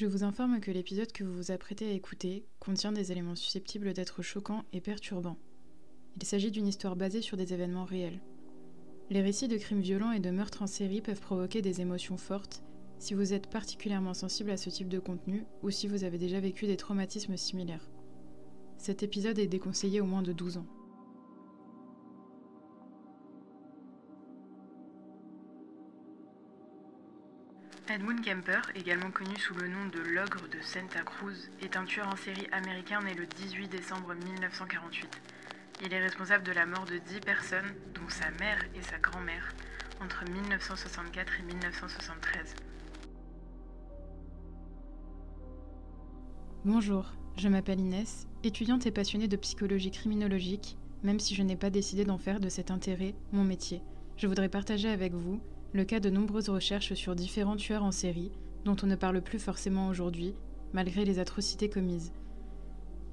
Je vous informe que l'épisode que vous vous apprêtez à écouter contient des éléments susceptibles d'être choquants et perturbants. Il s'agit d'une histoire basée sur des événements réels. Les récits de crimes violents et de meurtres en série peuvent provoquer des émotions fortes si vous êtes particulièrement sensible à ce type de contenu ou si vous avez déjà vécu des traumatismes similaires. Cet épisode est déconseillé au moins de 12 ans. Edmund Kemper, également connu sous le nom de l'ogre de Santa Cruz, est un tueur en série américain né le 18 décembre 1948. Il est responsable de la mort de 10 personnes, dont sa mère et sa grand-mère, entre 1964 et 1973. Bonjour, je m'appelle Inès, étudiante et passionnée de psychologie criminologique, même si je n'ai pas décidé d'en faire de cet intérêt mon métier. Je voudrais partager avec vous le cas de nombreuses recherches sur différents tueurs en série dont on ne parle plus forcément aujourd'hui, malgré les atrocités commises.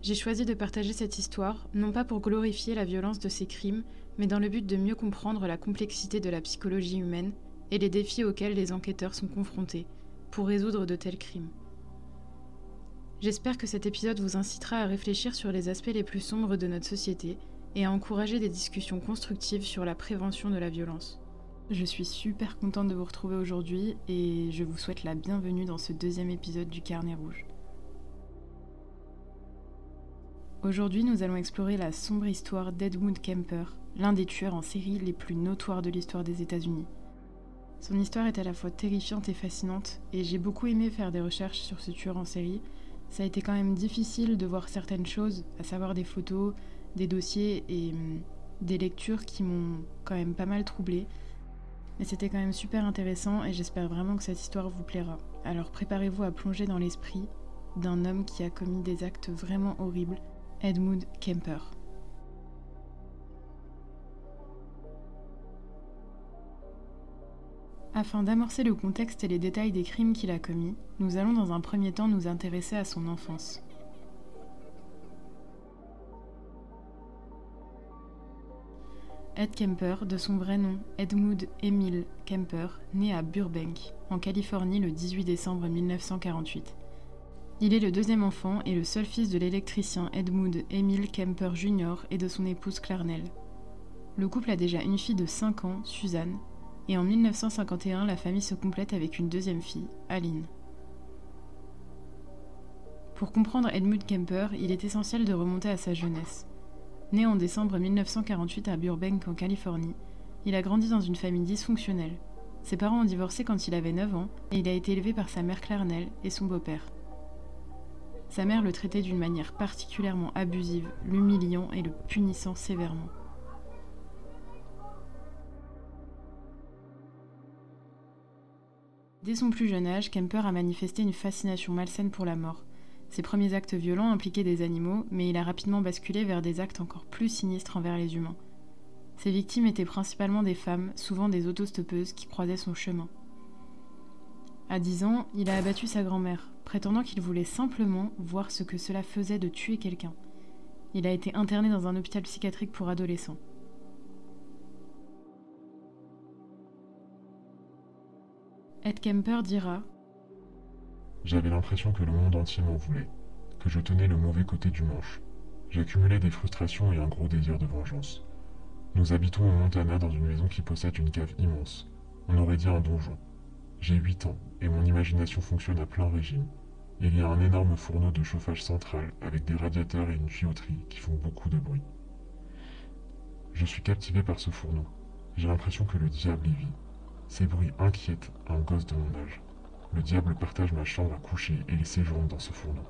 J'ai choisi de partager cette histoire, non pas pour glorifier la violence de ces crimes, mais dans le but de mieux comprendre la complexité de la psychologie humaine et les défis auxquels les enquêteurs sont confrontés pour résoudre de tels crimes. J'espère que cet épisode vous incitera à réfléchir sur les aspects les plus sombres de notre société et à encourager des discussions constructives sur la prévention de la violence. Je suis super contente de vous retrouver aujourd'hui et je vous souhaite la bienvenue dans ce deuxième épisode du Carnet Rouge. Aujourd'hui, nous allons explorer la sombre histoire d'Edmund Kemper, l'un des tueurs en série les plus notoires de l'histoire des États-Unis. Son histoire est à la fois terrifiante et fascinante, et j'ai beaucoup aimé faire des recherches sur ce tueur en série. Ça a été quand même difficile de voir certaines choses, à savoir des photos, des dossiers et hum, des lectures qui m'ont quand même pas mal troublée. Mais c'était quand même super intéressant et j'espère vraiment que cette histoire vous plaira. Alors préparez-vous à plonger dans l'esprit d'un homme qui a commis des actes vraiment horribles, Edmund Kemper. Afin d'amorcer le contexte et les détails des crimes qu'il a commis, nous allons dans un premier temps nous intéresser à son enfance. Ed Kemper, de son vrai nom Edmund Emil Kemper, né à Burbank, en Californie le 18 décembre 1948. Il est le deuxième enfant et le seul fils de l'électricien Edmund Emil Kemper Jr. et de son épouse Clarnell. Le couple a déjà une fille de 5 ans, Suzanne, et en 1951 la famille se complète avec une deuxième fille, Aline. Pour comprendre Edmund Kemper, il est essentiel de remonter à sa jeunesse. Né en décembre 1948 à Burbank en Californie, il a grandi dans une famille dysfonctionnelle. Ses parents ont divorcé quand il avait 9 ans et il a été élevé par sa mère Clarnell et son beau-père. Sa mère le traitait d'une manière particulièrement abusive, l'humiliant et le punissant sévèrement. Dès son plus jeune âge, Kemper a manifesté une fascination malsaine pour la mort. Ses premiers actes violents impliquaient des animaux, mais il a rapidement basculé vers des actes encore plus sinistres envers les humains. Ses victimes étaient principalement des femmes, souvent des autostoppeuses, qui croisaient son chemin. À 10 ans, il a abattu sa grand-mère, prétendant qu'il voulait simplement voir ce que cela faisait de tuer quelqu'un. Il a été interné dans un hôpital psychiatrique pour adolescents. Ed Kemper dira j'avais l'impression que le monde entier m'en voulait, que je tenais le mauvais côté du manche. J'accumulais des frustrations et un gros désir de vengeance. Nous habitons au Montana dans une maison qui possède une cave immense. On aurait dit un donjon. J'ai 8 ans et mon imagination fonctionne à plein régime. Il y a un énorme fourneau de chauffage central avec des radiateurs et une tuyauterie qui font beaucoup de bruit. Je suis captivé par ce fourneau. J'ai l'impression que le diable y vit. Ces bruits inquiètent un gosse de mon âge. Le diable partage ma chambre à coucher et il séjourne dans ce fourneau.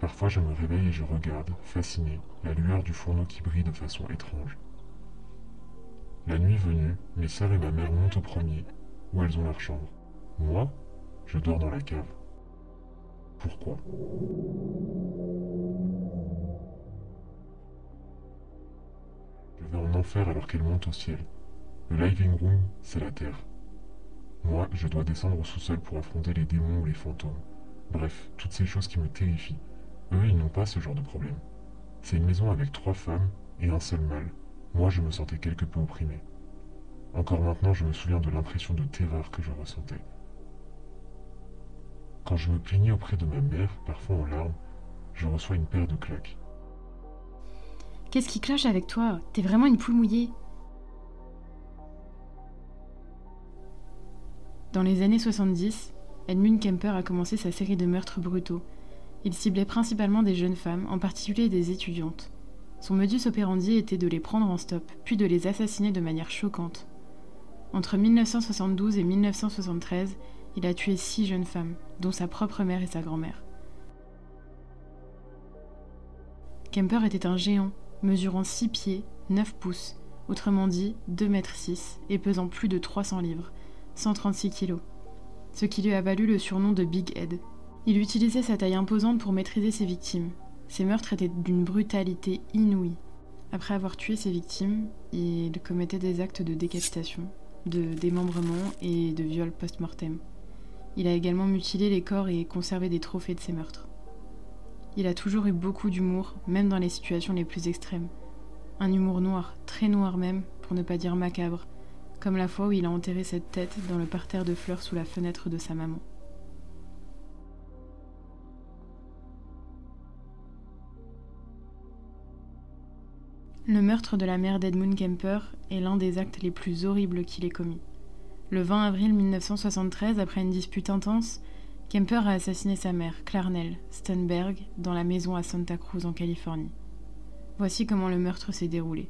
Parfois je me réveille et je regarde, fasciné, la lueur du fourneau qui brille de façon étrange. La nuit venue, mes sœurs et ma mère montent au premier, où elles ont leur chambre. Moi, je dors dans la cave. Pourquoi? Je vais en enfer alors qu'elle monte au ciel. Le living room, c'est la terre. Moi, je dois descendre au sous-sol pour affronter les démons ou les fantômes. Bref, toutes ces choses qui me terrifient. Eux, ils n'ont pas ce genre de problème. C'est une maison avec trois femmes et un seul mâle. Moi, je me sentais quelque peu opprimé. Encore maintenant, je me souviens de l'impression de terreur que je ressentais. Quand je me plaignais auprès de ma mère, parfois en larmes, je reçois une paire de claques. Qu'est-ce qui cloche avec toi? T'es vraiment une poule mouillée Dans les années 70, Edmund Kemper a commencé sa série de meurtres brutaux. Il ciblait principalement des jeunes femmes, en particulier des étudiantes. Son modus operandi était de les prendre en stop, puis de les assassiner de manière choquante. Entre 1972 et 1973, il a tué six jeunes femmes, dont sa propre mère et sa grand-mère. Kemper était un géant, mesurant 6 pieds, 9 pouces, autrement dit 2 mètres 6 et pesant plus de 300 livres, 136 kilos, ce qui lui a valu le surnom de Big Head. Il utilisait sa taille imposante pour maîtriser ses victimes. Ses meurtres étaient d'une brutalité inouïe. Après avoir tué ses victimes, il commettait des actes de décapitation, de démembrement et de viol post-mortem. Il a également mutilé les corps et conservé des trophées de ses meurtres. Il a toujours eu beaucoup d'humour, même dans les situations les plus extrêmes. Un humour noir, très noir même, pour ne pas dire macabre, comme la fois où il a enterré cette tête dans le parterre de fleurs sous la fenêtre de sa maman. Le meurtre de la mère d'Edmund Kemper est l'un des actes les plus horribles qu'il ait commis. Le 20 avril 1973, après une dispute intense, Kemper a assassiné sa mère, Clarnell Stenberg, dans la maison à Santa Cruz en Californie. Voici comment le meurtre s'est déroulé.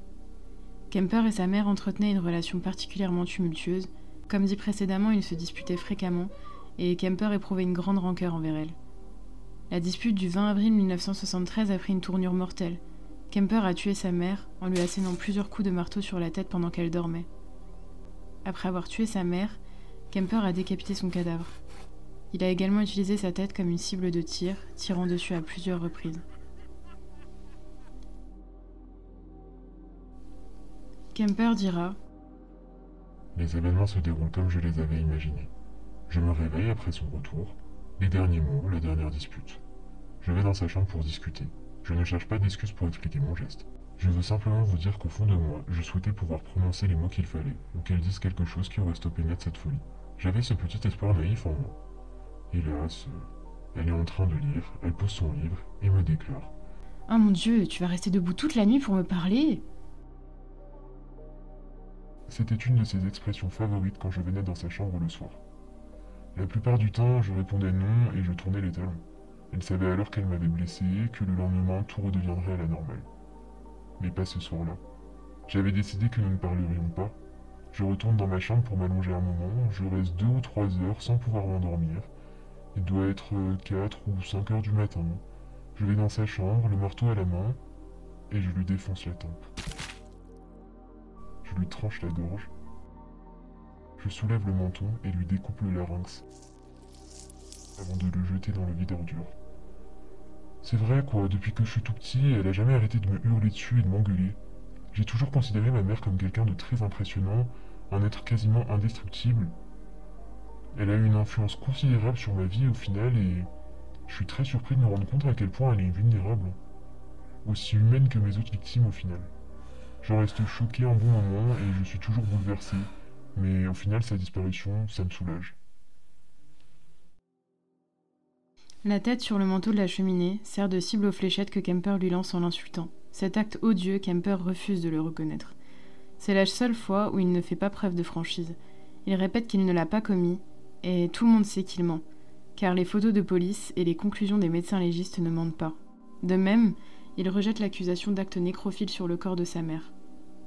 Kemper et sa mère entretenaient une relation particulièrement tumultueuse. Comme dit précédemment, ils se disputaient fréquemment et Kemper éprouvait une grande rancœur envers elle. La dispute du 20 avril 1973 a pris une tournure mortelle. Kemper a tué sa mère en lui assénant plusieurs coups de marteau sur la tête pendant qu'elle dormait. Après avoir tué sa mère, Kemper a décapité son cadavre. Il a également utilisé sa tête comme une cible de tir, tirant dessus à plusieurs reprises. Kemper dira Les événements se déroulent comme je les avais imaginés. Je me réveille après son retour, les derniers mots, la dernière dispute. Je vais dans sa chambre pour discuter. Je ne cherche pas d'excuses pour expliquer mon geste. Je veux simplement vous dire qu'au fond de moi, je souhaitais pouvoir prononcer les mots qu'il fallait, ou qu'elle dise quelque chose qui aurait stoppé net cette folie. J'avais ce petit espoir naïf en moi. Hélas, elle est en train de lire, elle pose son livre et me déclare. Oh mon dieu, tu vas rester debout toute la nuit pour me parler? C'était une de ses expressions favorites quand je venais dans sa chambre le soir. La plupart du temps, je répondais non et je tournais les talons. Elle savait alors qu'elle m'avait blessé, que le lendemain tout redeviendrait à la normale mais pas ce soir-là. J'avais décidé que nous ne parlerions pas. Je retourne dans ma chambre pour m'allonger un moment, je reste deux ou trois heures sans pouvoir m'endormir. Il doit être quatre ou cinq heures du matin. Je vais dans sa chambre, le marteau à la main, et je lui défonce la tempe. Je lui tranche la gorge. Je soulève le menton et lui découpe le larynx avant de le jeter dans le vide ordure. C'est vrai, quoi, depuis que je suis tout petit, elle a jamais arrêté de me hurler dessus et de m'engueuler. J'ai toujours considéré ma mère comme quelqu'un de très impressionnant, un être quasiment indestructible. Elle a eu une influence considérable sur ma vie au final et je suis très surpris de me rendre compte à quel point elle est vulnérable. Aussi humaine que mes autres victimes au final. J'en reste choqué un bon moment et je suis toujours bouleversé, mais au final sa disparition, ça me soulage. La tête sur le manteau de la cheminée sert de cible aux fléchettes que Kemper lui lance en l'insultant. Cet acte odieux, Kemper refuse de le reconnaître. C'est la seule fois où il ne fait pas preuve de franchise. Il répète qu'il ne l'a pas commis, et tout le monde sait qu'il ment, car les photos de police et les conclusions des médecins légistes ne mentent pas. De même, il rejette l'accusation d'acte nécrophile sur le corps de sa mère.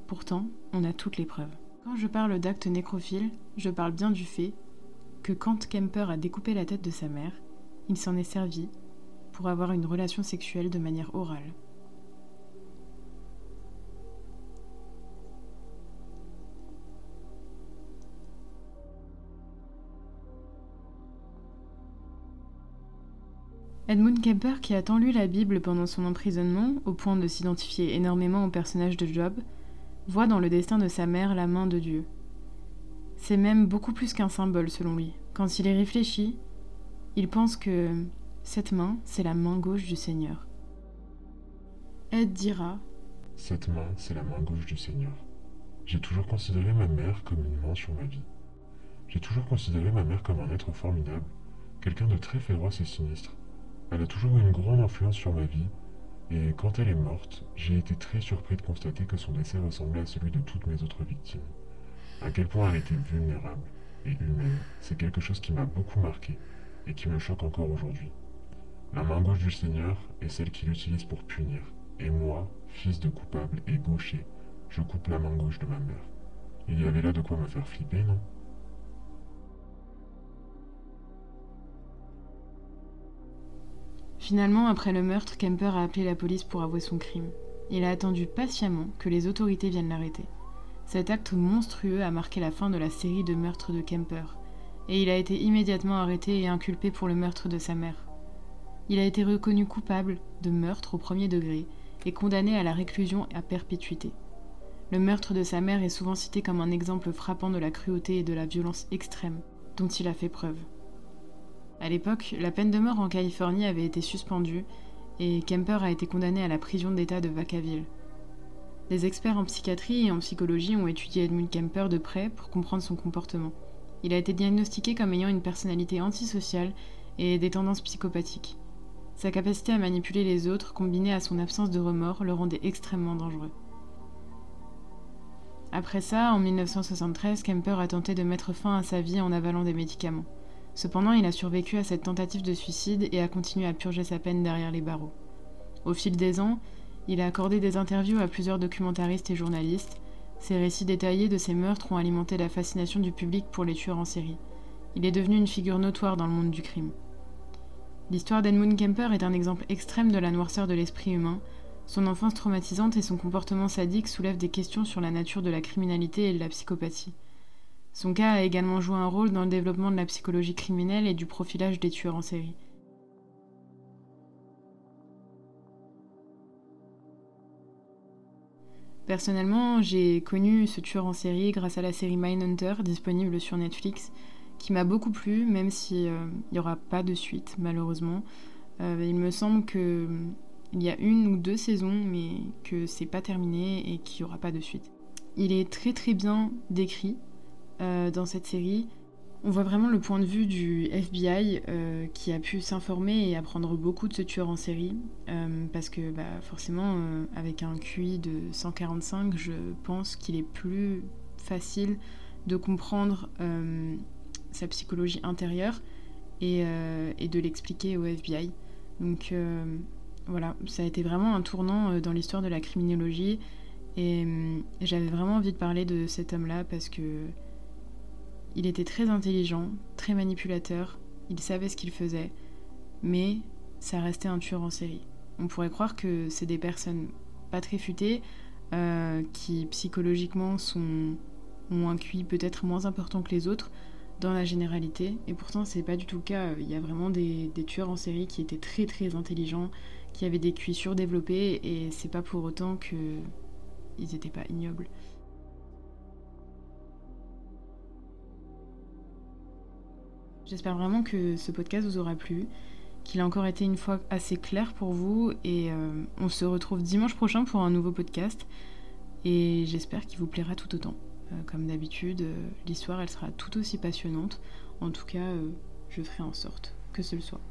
Pourtant, on a toutes les preuves. Quand je parle d'acte nécrophile, je parle bien du fait que quand Kemper a découpé la tête de sa mère, il s'en est servi pour avoir une relation sexuelle de manière orale. Edmund Kemper, qui a tant lu la Bible pendant son emprisonnement, au point de s'identifier énormément au personnage de Job, voit dans le destin de sa mère la main de Dieu. C'est même beaucoup plus qu'un symbole selon lui. Quand il y réfléchit, il pense que cette main, c'est la main gauche du Seigneur. Ed dira Cette main, c'est la main gauche du Seigneur. J'ai toujours considéré ma mère comme une main sur ma vie. J'ai toujours considéré ma mère comme un être formidable, quelqu'un de très féroce et sinistre. Elle a toujours eu une grande influence sur ma vie, et quand elle est morte, j'ai été très surpris de constater que son décès ressemblait à celui de toutes mes autres victimes. À quel point elle était vulnérable et humaine, c'est quelque chose qui m'a beaucoup marqué et qui me choque encore aujourd'hui. La main gauche du Seigneur est celle qu'il utilise pour punir, et moi, fils de coupable et gaucher, je coupe la main gauche de ma mère. Il y avait là de quoi me faire flipper, non? Finalement, après le meurtre, Kemper a appelé la police pour avouer son crime. Il a attendu patiemment que les autorités viennent l'arrêter. Cet acte monstrueux a marqué la fin de la série de meurtres de Kemper, et il a été immédiatement arrêté et inculpé pour le meurtre de sa mère. Il a été reconnu coupable de meurtre au premier degré et condamné à la réclusion à perpétuité. Le meurtre de sa mère est souvent cité comme un exemple frappant de la cruauté et de la violence extrême dont il a fait preuve. À l'époque, la peine de mort en Californie avait été suspendue et Kemper a été condamné à la prison d'État de Vacaville. Des experts en psychiatrie et en psychologie ont étudié Edmund Kemper de près pour comprendre son comportement. Il a été diagnostiqué comme ayant une personnalité antisociale et des tendances psychopathiques. Sa capacité à manipuler les autres, combinée à son absence de remords, le rendait extrêmement dangereux. Après ça, en 1973, Kemper a tenté de mettre fin à sa vie en avalant des médicaments. Cependant, il a survécu à cette tentative de suicide et a continué à purger sa peine derrière les barreaux. Au fil des ans, il a accordé des interviews à plusieurs documentaristes et journalistes. Ses récits détaillés de ses meurtres ont alimenté la fascination du public pour les tueurs en série. Il est devenu une figure notoire dans le monde du crime. L'histoire d'Edmund Kemper est un exemple extrême de la noirceur de l'esprit humain. Son enfance traumatisante et son comportement sadique soulèvent des questions sur la nature de la criminalité et de la psychopathie. Son cas a également joué un rôle dans le développement de la psychologie criminelle et du profilage des tueurs en série. Personnellement, j'ai connu ce tueur en série grâce à la série Mindhunter disponible sur Netflix, qui m'a beaucoup plu, même s'il euh, n'y aura pas de suite, malheureusement. Euh, il me semble qu'il y a une ou deux saisons, mais que c'est pas terminé et qu'il n'y aura pas de suite. Il est très très bien décrit, euh, dans cette série. On voit vraiment le point de vue du FBI euh, qui a pu s'informer et apprendre beaucoup de ce tueur en série. Euh, parce que bah, forcément, avec un QI de 145, je pense qu'il est plus facile de comprendre sa psychologie intérieure et, et de l'expliquer au FBI. Donc voilà, ça a été vraiment un tournant dans l'histoire de la criminologie. Et j'avais vraiment envie de parler de cet homme-là parce que il était très intelligent, très manipulateur, il savait ce qu'il faisait, mais ça restait un tueur en série. On pourrait croire que c'est des personnes pas très futées, euh, qui psychologiquement sont, ont un QI peut-être moins important que les autres dans la généralité, et pourtant c'est pas du tout le cas. Il y a vraiment des, tueurs en série qui étaient très très intelligents, qui avaient des QI surdéveloppés, et c'est pas pour autant qu'ils n'étaient pas ignobles. J'espère vraiment que ce podcast vous aura plu, qu'il a encore été une fois assez clair pour vous et euh, on se retrouve dimanche prochain pour un nouveau podcast et j'espère qu'il vous plaira tout autant. Euh, comme d'habitude, euh, l'histoire elle sera tout aussi passionnante. En tout cas, je ferai en sorte que ce le soit.